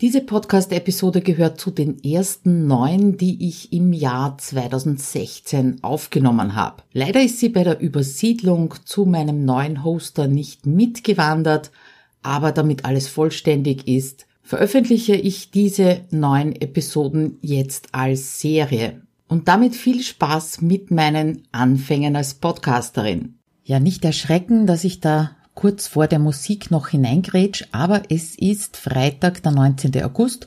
Diese Podcast-Episode gehört zu den ersten neun, die ich im Jahr 2016 aufgenommen habe. Leider ist sie bei der Übersiedlung zu meinem neuen Hoster nicht mitgewandert, aber damit alles vollständig ist, veröffentliche ich diese neun Episoden jetzt als Serie. Und damit viel Spaß mit meinen Anfängen als Podcasterin. Ja, nicht erschrecken, dass ich da kurz vor der Musik noch hineingrätsch, aber es ist Freitag, der 19. August.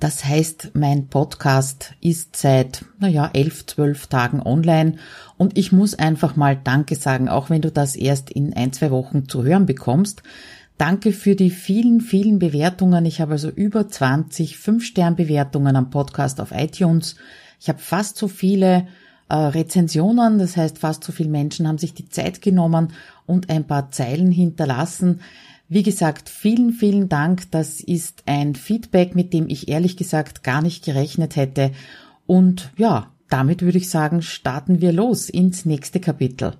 Das heißt, mein Podcast ist seit, naja, elf, zwölf Tagen online und ich muss einfach mal Danke sagen, auch wenn du das erst in ein, zwei Wochen zu hören bekommst. Danke für die vielen, vielen Bewertungen. Ich habe also über 20 Fünf-Stern-Bewertungen am Podcast auf iTunes. Ich habe fast so viele äh, Rezensionen, das heißt fast so viele Menschen haben sich die Zeit genommen und ein paar Zeilen hinterlassen. Wie gesagt, vielen, vielen Dank. Das ist ein Feedback, mit dem ich ehrlich gesagt gar nicht gerechnet hätte. Und ja, damit würde ich sagen, starten wir los ins nächste Kapitel.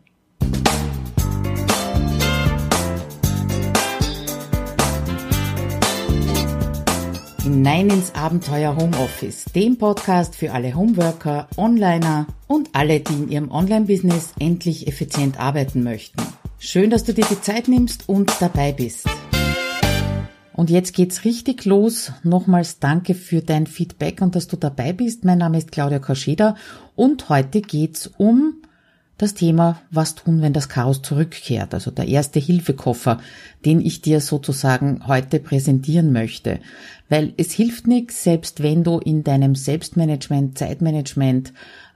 Hinein ins Abenteuer Homeoffice, dem Podcast für alle Homeworker, Onliner und alle, die in ihrem Online-Business endlich effizient arbeiten möchten. Schön, dass du dir die Zeit nimmst und dabei bist. Und jetzt geht's richtig los. Nochmals danke für dein Feedback und dass du dabei bist. Mein Name ist Claudia Koscheda und heute geht's um das Thema, was tun, wenn das Chaos zurückkehrt. Also der erste Hilfekoffer, den ich dir sozusagen heute präsentieren möchte. Weil es hilft nichts, selbst wenn du in deinem Selbstmanagement, Zeitmanagement,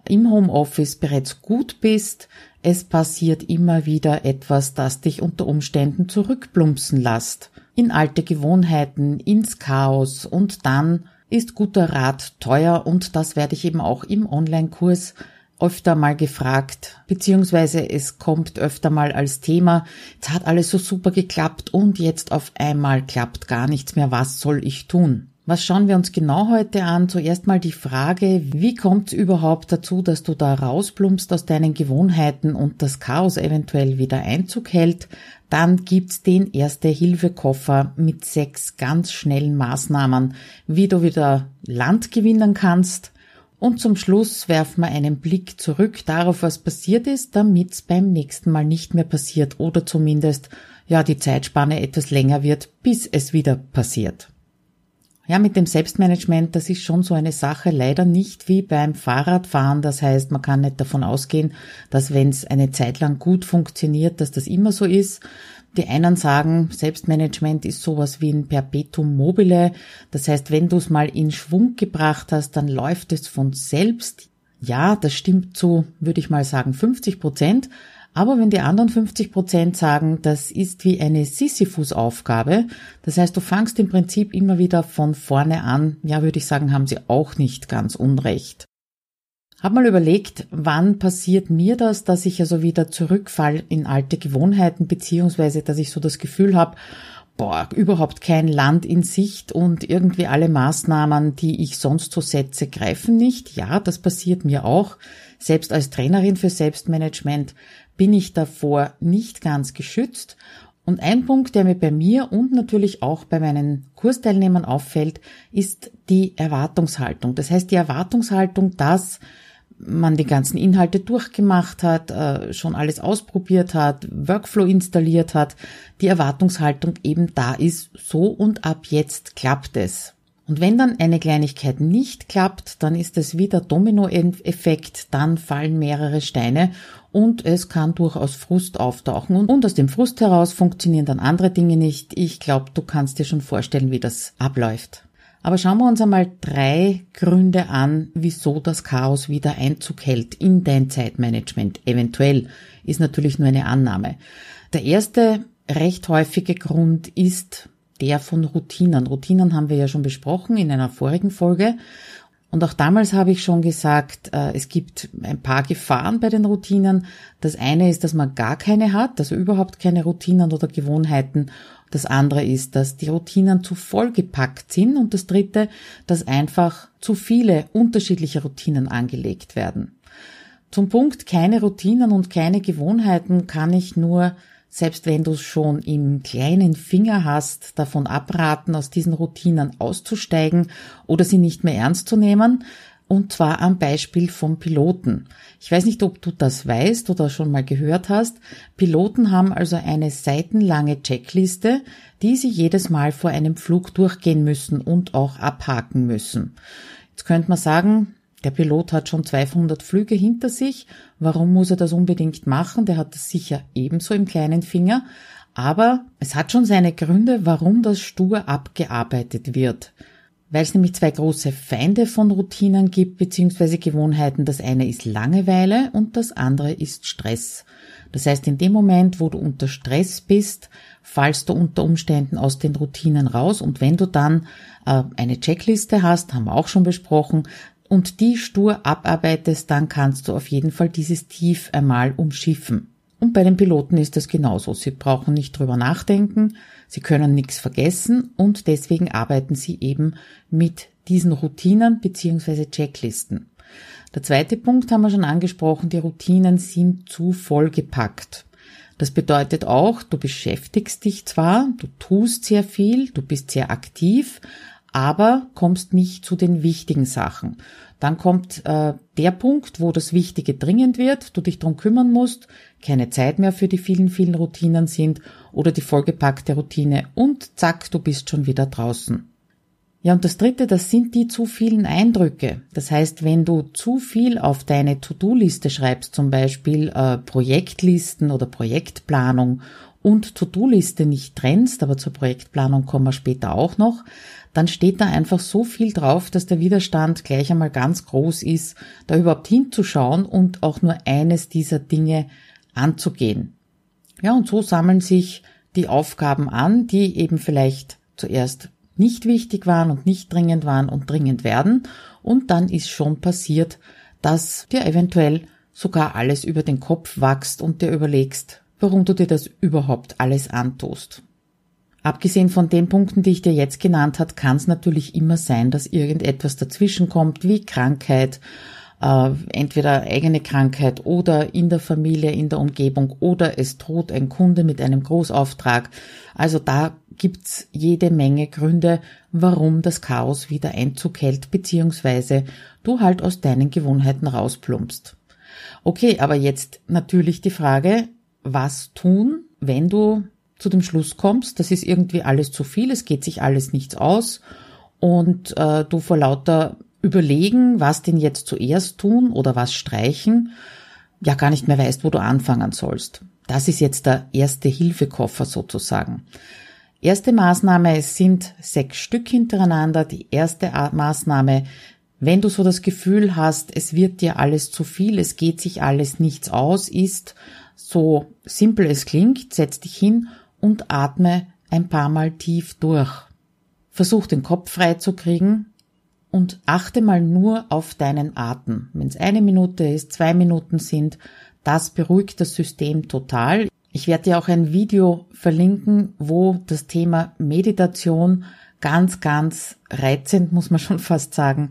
im Homeoffice bereits gut bist, es passiert immer wieder etwas, das dich unter Umständen zurückplumpsen lässt. In alte Gewohnheiten, ins Chaos und dann ist guter Rat teuer und das werde ich eben auch im Online-Kurs öfter mal gefragt, beziehungsweise es kommt öfter mal als Thema, es hat alles so super geklappt und jetzt auf einmal klappt gar nichts mehr, was soll ich tun? Was schauen wir uns genau heute an? Zuerst mal die Frage, wie kommt es überhaupt dazu, dass du da rausplumpst aus deinen Gewohnheiten und das Chaos eventuell wieder Einzug hält? Dann gibt's den Erste-Hilfe-Koffer mit sechs ganz schnellen Maßnahmen, wie du wieder Land gewinnen kannst. Und zum Schluss werfen wir einen Blick zurück darauf, was passiert ist, damit's beim nächsten Mal nicht mehr passiert oder zumindest ja die Zeitspanne etwas länger wird, bis es wieder passiert. Ja, mit dem Selbstmanagement, das ist schon so eine Sache, leider nicht wie beim Fahrradfahren. Das heißt, man kann nicht davon ausgehen, dass wenn es eine Zeit lang gut funktioniert, dass das immer so ist. Die einen sagen, Selbstmanagement ist sowas wie ein Perpetuum mobile. Das heißt, wenn du es mal in Schwung gebracht hast, dann läuft es von selbst. Ja, das stimmt zu, würde ich mal sagen, 50 Prozent. Aber wenn die anderen 50 Prozent sagen, das ist wie eine Sisyphus-Aufgabe, das heißt, du fangst im Prinzip immer wieder von vorne an, ja, würde ich sagen, haben sie auch nicht ganz unrecht. Hab mal überlegt, wann passiert mir das, dass ich also wieder zurückfall in alte Gewohnheiten, beziehungsweise dass ich so das Gefühl habe, boah, überhaupt kein Land in Sicht und irgendwie alle Maßnahmen, die ich sonst so setze, greifen nicht. Ja, das passiert mir auch. Selbst als Trainerin für Selbstmanagement bin ich davor nicht ganz geschützt. Und ein Punkt, der mir bei mir und natürlich auch bei meinen Kursteilnehmern auffällt, ist die Erwartungshaltung. Das heißt, die Erwartungshaltung, dass man die ganzen Inhalte durchgemacht hat, äh, schon alles ausprobiert hat, Workflow installiert hat, die Erwartungshaltung eben da ist, so und ab jetzt klappt es. Und wenn dann eine Kleinigkeit nicht klappt, dann ist es wieder Dominoeffekt, dann fallen mehrere Steine und es kann durchaus Frust auftauchen und aus dem Frust heraus funktionieren dann andere Dinge nicht. Ich glaube, du kannst dir schon vorstellen, wie das abläuft. Aber schauen wir uns einmal drei Gründe an, wieso das Chaos wieder Einzug hält in dein Zeitmanagement. Eventuell ist natürlich nur eine Annahme. Der erste recht häufige Grund ist der von Routinen. Routinen haben wir ja schon besprochen in einer vorigen Folge. Und auch damals habe ich schon gesagt, äh, es gibt ein paar Gefahren bei den Routinen. Das eine ist, dass man gar keine hat, also überhaupt keine Routinen oder Gewohnheiten. Das andere ist, dass die Routinen zu vollgepackt sind. Und das dritte, dass einfach zu viele unterschiedliche Routinen angelegt werden. Zum Punkt keine Routinen und keine Gewohnheiten kann ich nur selbst wenn du es schon im kleinen Finger hast, davon abraten, aus diesen Routinen auszusteigen oder sie nicht mehr ernst zu nehmen. Und zwar am Beispiel vom Piloten. Ich weiß nicht, ob du das weißt oder schon mal gehört hast. Piloten haben also eine seitenlange Checkliste, die sie jedes Mal vor einem Flug durchgehen müssen und auch abhaken müssen. Jetzt könnte man sagen, der Pilot hat schon 200 Flüge hinter sich. Warum muss er das unbedingt machen? Der hat das sicher ebenso im kleinen Finger. Aber es hat schon seine Gründe, warum das stur abgearbeitet wird. Weil es nämlich zwei große Feinde von Routinen gibt bzw. Gewohnheiten. Das eine ist Langeweile und das andere ist Stress. Das heißt, in dem Moment, wo du unter Stress bist, fallst du unter Umständen aus den Routinen raus und wenn du dann äh, eine Checkliste hast, haben wir auch schon besprochen, und die stur abarbeitest, dann kannst du auf jeden Fall dieses Tief einmal umschiffen. Und bei den Piloten ist das genauso. Sie brauchen nicht drüber nachdenken, sie können nichts vergessen und deswegen arbeiten sie eben mit diesen Routinen beziehungsweise Checklisten. Der zweite Punkt haben wir schon angesprochen, die Routinen sind zu vollgepackt. Das bedeutet auch, du beschäftigst dich zwar, du tust sehr viel, du bist sehr aktiv, aber kommst nicht zu den wichtigen Sachen. Dann kommt äh, der Punkt, wo das Wichtige dringend wird, du dich drum kümmern musst, keine Zeit mehr für die vielen, vielen Routinen sind oder die vollgepackte Routine und zack, du bist schon wieder draußen. Ja, und das Dritte, das sind die zu vielen Eindrücke. Das heißt, wenn du zu viel auf deine To-Do-Liste schreibst, zum Beispiel äh, Projektlisten oder Projektplanung und To-Do-Liste nicht trennst, aber zur Projektplanung kommen wir später auch noch, dann steht da einfach so viel drauf, dass der Widerstand gleich einmal ganz groß ist, da überhaupt hinzuschauen und auch nur eines dieser Dinge anzugehen. Ja, und so sammeln sich die Aufgaben an, die eben vielleicht zuerst nicht wichtig waren und nicht dringend waren und dringend werden. Und dann ist schon passiert, dass dir eventuell sogar alles über den Kopf wächst und dir überlegst, warum du dir das überhaupt alles antust. Abgesehen von den Punkten, die ich dir jetzt genannt hat, kann es natürlich immer sein, dass irgendetwas dazwischen kommt, wie Krankheit, äh, entweder eigene Krankheit oder in der Familie, in der Umgebung oder es droht ein Kunde mit einem Großauftrag. Also da gibt's jede Menge Gründe, warum das Chaos wieder Einzug hält, beziehungsweise du halt aus deinen Gewohnheiten rausplumpst. Okay, aber jetzt natürlich die Frage, was tun, wenn du zu dem Schluss kommst, das ist irgendwie alles zu viel, es geht sich alles nichts aus und äh, du vor lauter Überlegen, was denn jetzt zuerst tun oder was streichen, ja gar nicht mehr weißt, wo du anfangen sollst. Das ist jetzt der erste Hilfekoffer sozusagen. Erste Maßnahme, es sind sechs Stück hintereinander. Die erste Maßnahme, wenn du so das Gefühl hast, es wird dir alles zu viel, es geht sich alles nichts aus, ist, so simpel es klingt, setz dich hin und atme ein paar Mal tief durch. Versuch den Kopf frei zu kriegen und achte mal nur auf deinen Atem. Wenn es eine Minute ist, zwei Minuten sind, das beruhigt das System total. Ich werde dir auch ein Video verlinken, wo das Thema Meditation ganz, ganz reizend, muss man schon fast sagen,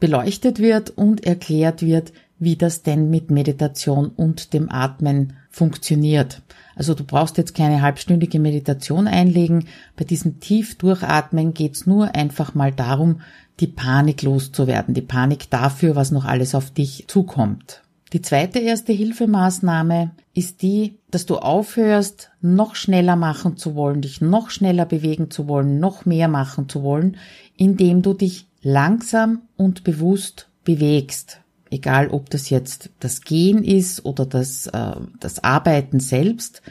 beleuchtet wird und erklärt wird, wie das denn mit Meditation und dem Atmen funktioniert. Also du brauchst jetzt keine halbstündige Meditation einlegen. Bei diesem tief Durchatmen geht's nur einfach mal darum, die Panik loszuwerden, die Panik dafür, was noch alles auf dich zukommt. Die zweite erste Hilfemaßnahme ist die, dass du aufhörst, noch schneller machen zu wollen, dich noch schneller bewegen zu wollen, noch mehr machen zu wollen, indem du dich langsam und bewusst bewegst egal ob das jetzt das Gehen ist oder das, äh, das Arbeiten selbst,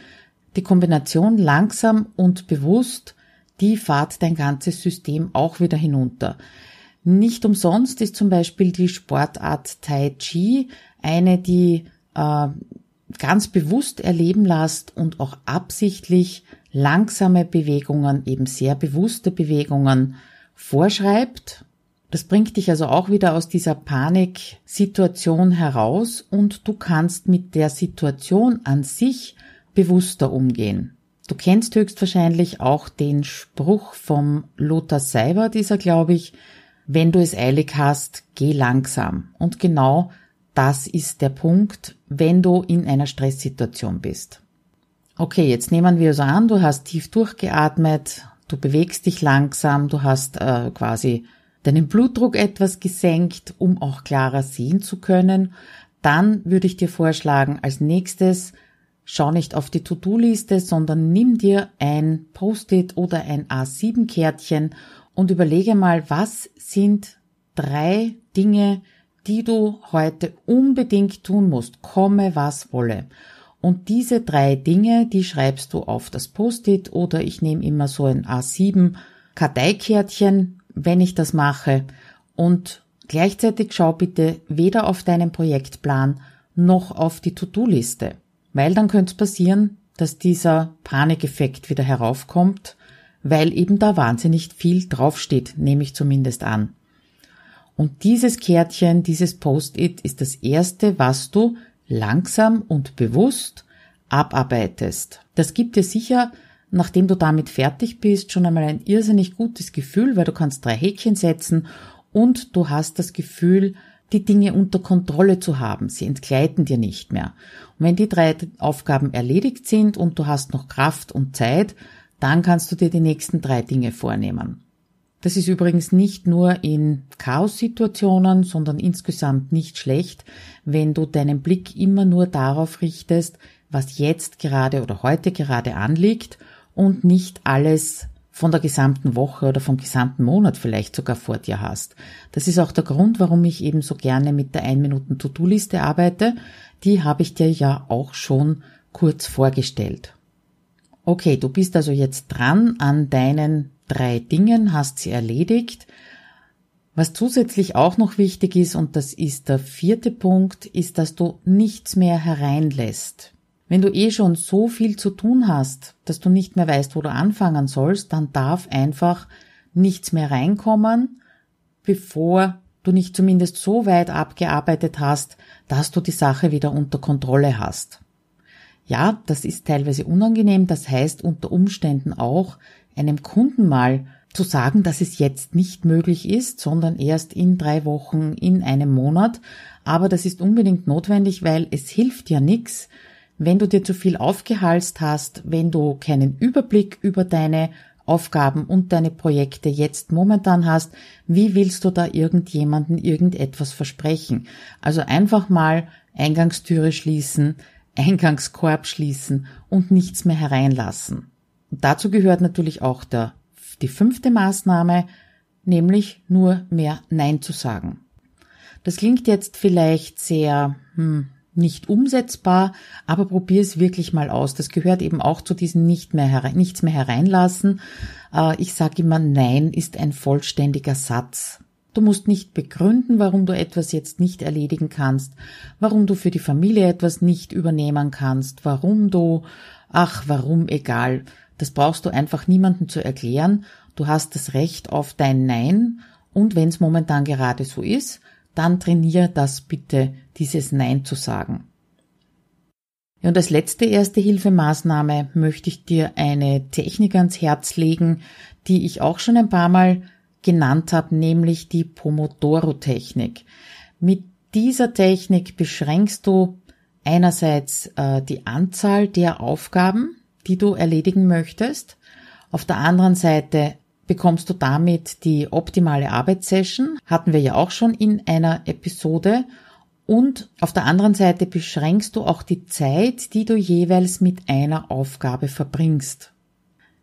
die Kombination langsam und bewusst, die fahrt dein ganzes System auch wieder hinunter. Nicht umsonst ist zum Beispiel die Sportart Tai Chi eine, die äh, ganz bewusst erleben lässt und auch absichtlich langsame Bewegungen, eben sehr bewusste Bewegungen vorschreibt das bringt dich also auch wieder aus dieser Paniksituation heraus und du kannst mit der Situation an sich bewusster umgehen. Du kennst höchstwahrscheinlich auch den Spruch vom Lothar Seiber, dieser glaube ich, wenn du es eilig hast, geh langsam. Und genau das ist der Punkt, wenn du in einer Stresssituation bist. Okay, jetzt nehmen wir so an, du hast tief durchgeatmet, du bewegst dich langsam, du hast äh, quasi deinen Blutdruck etwas gesenkt, um auch klarer sehen zu können. Dann würde ich dir vorschlagen, als nächstes schau nicht auf die To-Do-Liste, sondern nimm dir ein Post-it oder ein A7-Kärtchen und überlege mal, was sind drei Dinge, die du heute unbedingt tun musst, komme was wolle. Und diese drei Dinge, die schreibst du auf das Post-it oder ich nehme immer so ein A7 Karteikärtchen, wenn ich das mache. Und gleichzeitig schau bitte weder auf deinen Projektplan noch auf die To-Do-Liste. Weil dann könnte es passieren, dass dieser Panikeffekt wieder heraufkommt, weil eben da wahnsinnig viel draufsteht, nehme ich zumindest an. Und dieses Kärtchen, dieses Post-it ist das erste, was du langsam und bewusst abarbeitest. Das gibt dir sicher, nachdem du damit fertig bist, schon einmal ein irrsinnig gutes Gefühl, weil du kannst drei Häkchen setzen und du hast das Gefühl, die Dinge unter Kontrolle zu haben. Sie entgleiten dir nicht mehr. Und wenn die drei Aufgaben erledigt sind und du hast noch Kraft und Zeit, dann kannst du dir die nächsten drei Dinge vornehmen. Das ist übrigens nicht nur in Chaos-Situationen, sondern insgesamt nicht schlecht, wenn du deinen Blick immer nur darauf richtest, was jetzt gerade oder heute gerade anliegt und nicht alles von der gesamten Woche oder vom gesamten Monat vielleicht sogar vor dir hast. Das ist auch der Grund, warum ich eben so gerne mit der 1-Minuten-To-Do-Liste arbeite. Die habe ich dir ja auch schon kurz vorgestellt. Okay, du bist also jetzt dran an deinen drei Dingen, hast sie erledigt. Was zusätzlich auch noch wichtig ist, und das ist der vierte Punkt, ist, dass du nichts mehr hereinlässt. Wenn du eh schon so viel zu tun hast, dass du nicht mehr weißt, wo du anfangen sollst, dann darf einfach nichts mehr reinkommen, bevor du nicht zumindest so weit abgearbeitet hast, dass du die Sache wieder unter Kontrolle hast. Ja, das ist teilweise unangenehm, das heißt unter Umständen auch, einem Kunden mal zu sagen, dass es jetzt nicht möglich ist, sondern erst in drei Wochen, in einem Monat. Aber das ist unbedingt notwendig, weil es hilft ja nichts, wenn du dir zu viel aufgehalst hast, wenn du keinen Überblick über deine Aufgaben und deine Projekte jetzt momentan hast, wie willst du da irgendjemanden irgendetwas versprechen? Also einfach mal Eingangstüre schließen, Eingangskorb schließen und nichts mehr hereinlassen. Und dazu gehört natürlich auch der, die fünfte Maßnahme, nämlich nur mehr Nein zu sagen. Das klingt jetzt vielleicht sehr hm, nicht umsetzbar, aber probier es wirklich mal aus. Das gehört eben auch zu diesen nicht mehr herein, nichts mehr hereinlassen. Äh, ich sage immer, Nein ist ein vollständiger Satz. Du musst nicht begründen, warum du etwas jetzt nicht erledigen kannst, warum du für die Familie etwas nicht übernehmen kannst, warum du, ach, warum egal. Das brauchst du einfach niemandem zu erklären. Du hast das Recht auf dein Nein und wenn es momentan gerade so ist, dann trainier das bitte, dieses Nein zu sagen. Und als letzte erste Hilfemaßnahme möchte ich dir eine Technik ans Herz legen, die ich auch schon ein paar Mal genannt habe, nämlich die Pomodoro-Technik. Mit dieser Technik beschränkst du einerseits äh, die Anzahl der Aufgaben, die du erledigen möchtest. Auf der anderen Seite bekommst du damit die optimale Arbeitssession, hatten wir ja auch schon in einer Episode. Und auf der anderen Seite beschränkst du auch die Zeit, die du jeweils mit einer Aufgabe verbringst.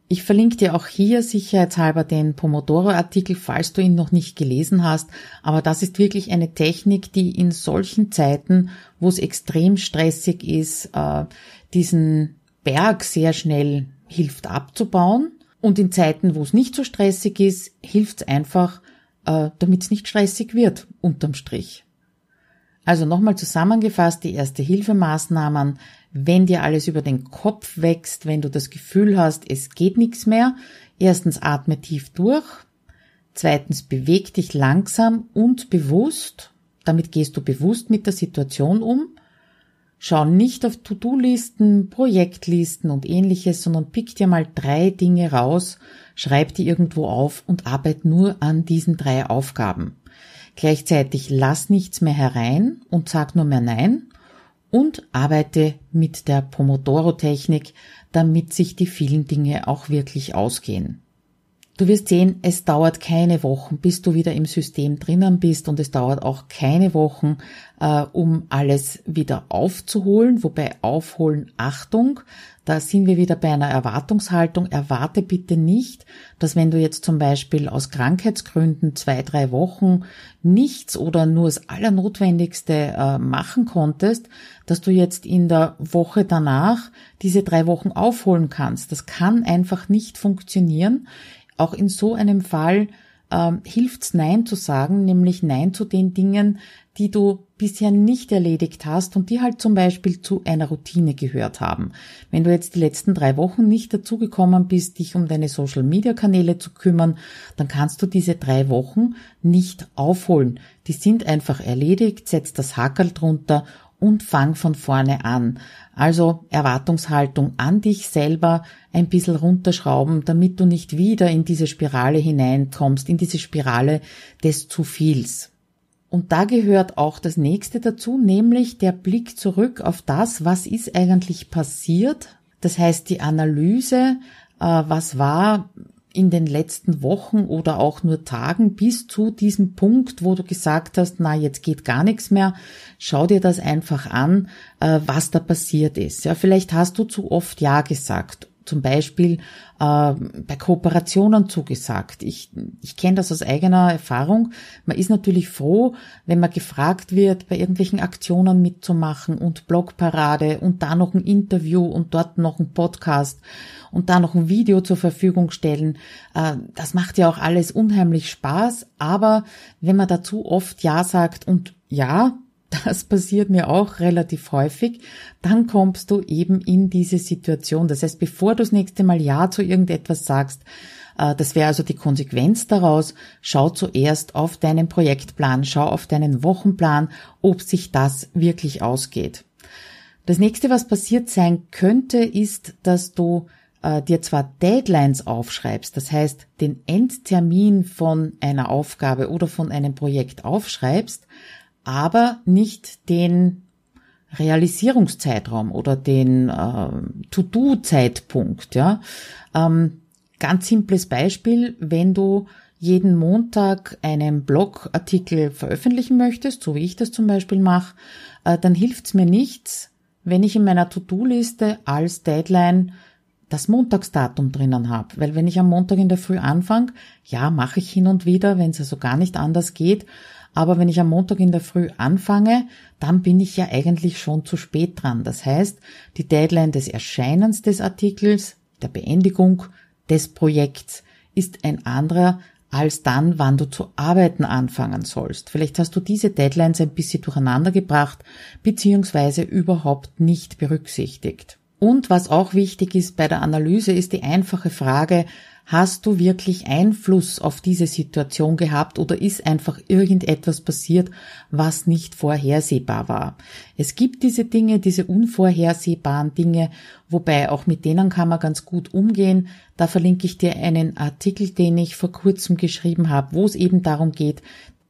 Ich verlinke dir auch hier sicherheitshalber den Pomodoro-Artikel, falls du ihn noch nicht gelesen hast. Aber das ist wirklich eine Technik, die in solchen Zeiten, wo es extrem stressig ist, äh, diesen Berg sehr schnell hilft abzubauen. Und in Zeiten, wo es nicht so stressig ist, hilft es einfach, äh, damit es nicht stressig wird, unterm Strich. Also nochmal zusammengefasst, die erste Hilfemaßnahmen, wenn dir alles über den Kopf wächst, wenn du das Gefühl hast, es geht nichts mehr, erstens atme tief durch, zweitens beweg dich langsam und bewusst, damit gehst du bewusst mit der Situation um, Schau nicht auf To-Do-Listen, Projektlisten und ähnliches, sondern pick dir mal drei Dinge raus, schreib die irgendwo auf und arbeite nur an diesen drei Aufgaben. Gleichzeitig lass nichts mehr herein und sag nur mehr Nein. und arbeite mit der Pomodoro-Technik, damit sich die vielen Dinge auch wirklich ausgehen. Du wirst sehen, es dauert keine Wochen, bis du wieder im System drinnen bist und es dauert auch keine Wochen, äh, um alles wieder aufzuholen. Wobei aufholen, Achtung, da sind wir wieder bei einer Erwartungshaltung. Erwarte bitte nicht, dass wenn du jetzt zum Beispiel aus Krankheitsgründen zwei, drei Wochen nichts oder nur das Allernotwendigste äh, machen konntest, dass du jetzt in der Woche danach diese drei Wochen aufholen kannst. Das kann einfach nicht funktionieren. Auch in so einem Fall ähm, hilft's Nein zu sagen, nämlich Nein zu den Dingen, die du bisher nicht erledigt hast und die halt zum Beispiel zu einer Routine gehört haben. Wenn du jetzt die letzten drei Wochen nicht dazugekommen bist, dich um deine Social-Media-Kanäle zu kümmern, dann kannst du diese drei Wochen nicht aufholen. Die sind einfach erledigt, setz das Hackerl drunter und fang von vorne an. Also Erwartungshaltung an dich selber ein bisschen runterschrauben, damit du nicht wieder in diese Spirale hineinkommst, in diese Spirale des zu viels. Und da gehört auch das nächste dazu, nämlich der Blick zurück auf das, was ist eigentlich passiert. Das heißt die Analyse, äh, was war in den letzten Wochen oder auch nur Tagen bis zu diesem Punkt, wo du gesagt hast, na, jetzt geht gar nichts mehr, schau dir das einfach an, äh, was da passiert ist. Ja, vielleicht hast du zu oft Ja gesagt zum Beispiel äh, bei Kooperationen zugesagt. Ich, ich kenne das aus eigener Erfahrung. Man ist natürlich froh, wenn man gefragt wird, bei irgendwelchen Aktionen mitzumachen und Blogparade und da noch ein Interview und dort noch ein Podcast und da noch ein Video zur Verfügung stellen. Äh, das macht ja auch alles unheimlich Spaß. Aber wenn man dazu oft Ja sagt und ja, das passiert mir auch relativ häufig, dann kommst du eben in diese Situation. Das heißt, bevor du das nächste Mal Ja zu irgendetwas sagst, äh, das wäre also die Konsequenz daraus, schau zuerst auf deinen Projektplan, schau auf deinen Wochenplan, ob sich das wirklich ausgeht. Das nächste, was passiert sein könnte, ist, dass du äh, dir zwar Deadlines aufschreibst, das heißt den Endtermin von einer Aufgabe oder von einem Projekt aufschreibst, aber nicht den Realisierungszeitraum oder den äh, To-Do-Zeitpunkt. Ja? Ähm, ganz simples Beispiel, wenn du jeden Montag einen Blogartikel veröffentlichen möchtest, so wie ich das zum Beispiel mache, äh, dann hilft's mir nichts, wenn ich in meiner To-Do-Liste als Deadline das Montagsdatum drinnen habe. Weil wenn ich am Montag in der Früh anfange, ja, mache ich hin und wieder, wenn es also gar nicht anders geht, aber wenn ich am Montag in der Früh anfange, dann bin ich ja eigentlich schon zu spät dran. Das heißt, die Deadline des Erscheinens des Artikels, der Beendigung des Projekts ist ein anderer als dann, wann du zu arbeiten anfangen sollst. Vielleicht hast du diese Deadlines ein bisschen durcheinander gebracht, beziehungsweise überhaupt nicht berücksichtigt. Und was auch wichtig ist bei der Analyse, ist die einfache Frage, Hast du wirklich Einfluss auf diese Situation gehabt oder ist einfach irgendetwas passiert, was nicht vorhersehbar war? Es gibt diese Dinge, diese unvorhersehbaren Dinge, wobei auch mit denen kann man ganz gut umgehen. Da verlinke ich dir einen Artikel, den ich vor kurzem geschrieben habe, wo es eben darum geht,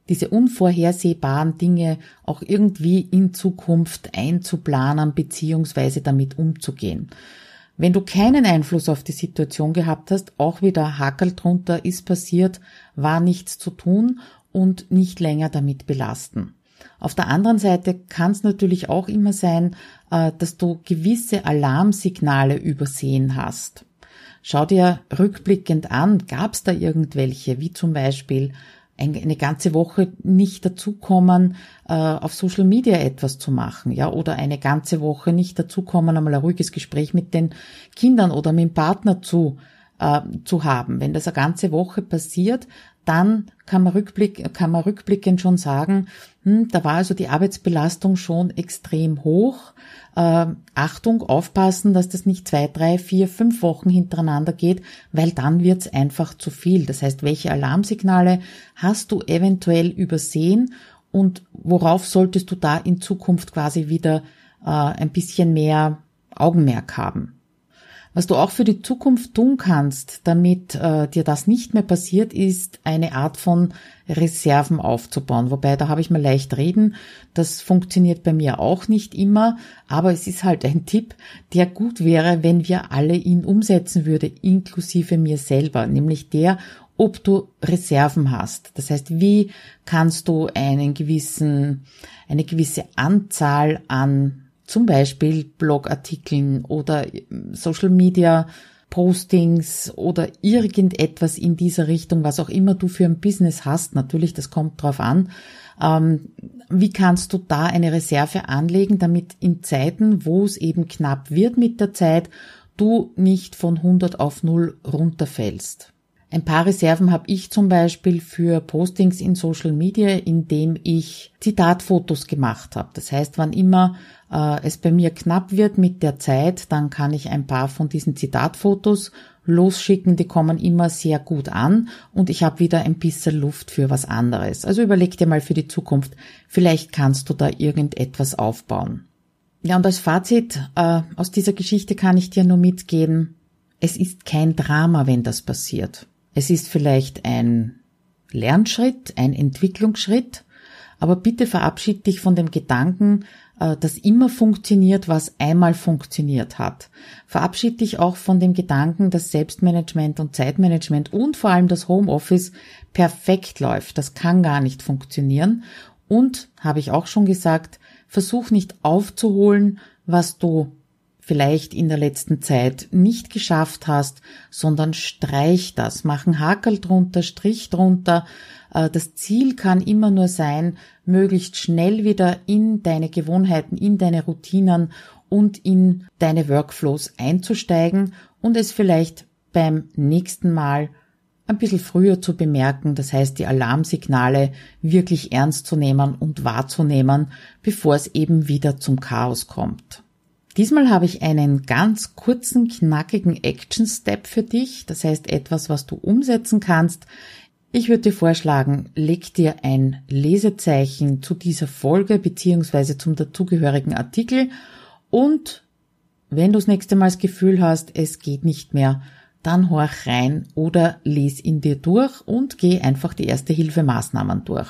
diese unvorhersehbaren Dinge auch irgendwie in Zukunft einzuplanen bzw. damit umzugehen. Wenn du keinen Einfluss auf die Situation gehabt hast, auch wieder Hakel drunter, ist passiert, war nichts zu tun und nicht länger damit belasten. Auf der anderen Seite kann es natürlich auch immer sein, äh, dass du gewisse Alarmsignale übersehen hast. Schau dir rückblickend an, gab es da irgendwelche, wie zum Beispiel eine ganze Woche nicht dazukommen, äh, auf Social Media etwas zu machen, ja, oder eine ganze Woche nicht dazukommen, einmal ein ruhiges Gespräch mit den Kindern oder mit dem Partner zu, äh, zu haben. Wenn das eine ganze Woche passiert, dann kann man, rückblick, kann man rückblickend schon sagen, hm, da war also die Arbeitsbelastung schon extrem hoch. Äh, Achtung, aufpassen, dass das nicht zwei, drei, vier, fünf Wochen hintereinander geht, weil dann wird's einfach zu viel. Das heißt, welche Alarmsignale hast du eventuell übersehen und worauf solltest du da in Zukunft quasi wieder äh, ein bisschen mehr Augenmerk haben? Was du auch für die Zukunft tun kannst, damit äh, dir das nicht mehr passiert, ist eine Art von Reserven aufzubauen. Wobei, da habe ich mal leicht reden. Das funktioniert bei mir auch nicht immer, aber es ist halt ein Tipp, der gut wäre, wenn wir alle ihn umsetzen würde, inklusive mir selber, nämlich der, ob du Reserven hast. Das heißt, wie kannst du einen gewissen, eine gewisse Anzahl an zum Beispiel Blogartikeln oder Social Media Postings oder irgendetwas in dieser Richtung, was auch immer du für ein Business hast, natürlich, das kommt drauf an. Ähm, wie kannst du da eine Reserve anlegen, damit in Zeiten, wo es eben knapp wird mit der Zeit, du nicht von 100 auf 0 runterfällst? Ein paar Reserven habe ich zum Beispiel für Postings in Social Media, indem ich Zitatfotos gemacht habe. Das heißt, wann immer äh, es bei mir knapp wird mit der Zeit, dann kann ich ein paar von diesen Zitatfotos losschicken. Die kommen immer sehr gut an und ich habe wieder ein bisschen Luft für was anderes. Also überleg dir mal für die Zukunft, vielleicht kannst du da irgendetwas aufbauen. Ja, und als Fazit äh, aus dieser Geschichte kann ich dir nur mitgeben, es ist kein Drama, wenn das passiert. Es ist vielleicht ein Lernschritt, ein Entwicklungsschritt, aber bitte verabschied dich von dem Gedanken, äh, dass immer funktioniert, was einmal funktioniert hat. Verabschied dich auch von dem Gedanken, dass Selbstmanagement und Zeitmanagement und vor allem das Homeoffice perfekt läuft. Das kann gar nicht funktionieren. Und, habe ich auch schon gesagt, versuch nicht aufzuholen, was du vielleicht in der letzten Zeit nicht geschafft hast, sondern streich das, mach einen Hakel drunter, Strich drunter. Äh, das Ziel kann immer nur sein, möglichst schnell wieder in deine Gewohnheiten, in deine Routinen und in deine Workflows einzusteigen und es vielleicht beim nächsten Mal ein bisschen früher zu bemerken, das heißt die Alarmsignale wirklich ernst zu nehmen und wahrzunehmen, bevor es eben wieder zum Chaos kommt. Diesmal habe ich einen ganz kurzen, knackigen Action-Step für dich, das heißt etwas, was du umsetzen kannst. Ich würde dir vorschlagen, leg dir ein Lesezeichen zu dieser Folge beziehungsweise zum dazugehörigen Artikel und wenn du das nächste Mal das Gefühl hast, es geht nicht mehr, dann horch rein oder les ihn dir durch und geh einfach die erste Hilfemaßnahmen durch.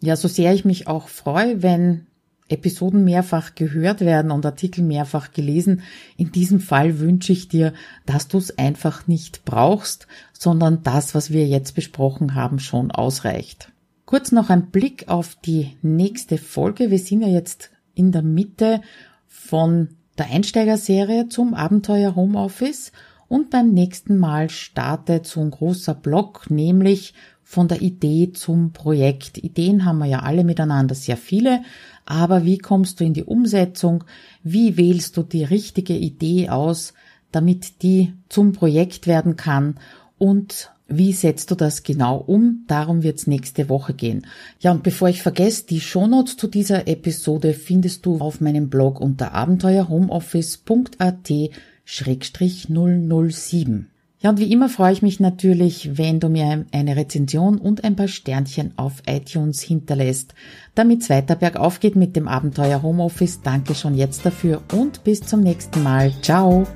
Ja, so sehr ich mich auch freue, wenn Episoden mehrfach gehört werden und Artikel mehrfach gelesen. In diesem Fall wünsche ich dir, dass du es einfach nicht brauchst, sondern das, was wir jetzt besprochen haben, schon ausreicht. Kurz noch ein Blick auf die nächste Folge. Wir sind ja jetzt in der Mitte von der Einsteigerserie zum Abenteuer Homeoffice und beim nächsten Mal startet so ein großer Block, nämlich von der Idee zum Projekt. Ideen haben wir ja alle miteinander sehr viele, aber wie kommst du in die Umsetzung? Wie wählst du die richtige Idee aus, damit die zum Projekt werden kann? Und wie setzt du das genau um? Darum wird's nächste Woche gehen. Ja, und bevor ich vergesse, die Shownotes zu dieser Episode findest du auf meinem Blog unter abenteuerhomeoffice.at-007. Ja, und wie immer freue ich mich natürlich, wenn du mir eine Rezension und ein paar Sternchen auf iTunes hinterlässt, damit es weiter bergauf geht mit dem Abenteuer Homeoffice. Danke schon jetzt dafür und bis zum nächsten Mal. Ciao!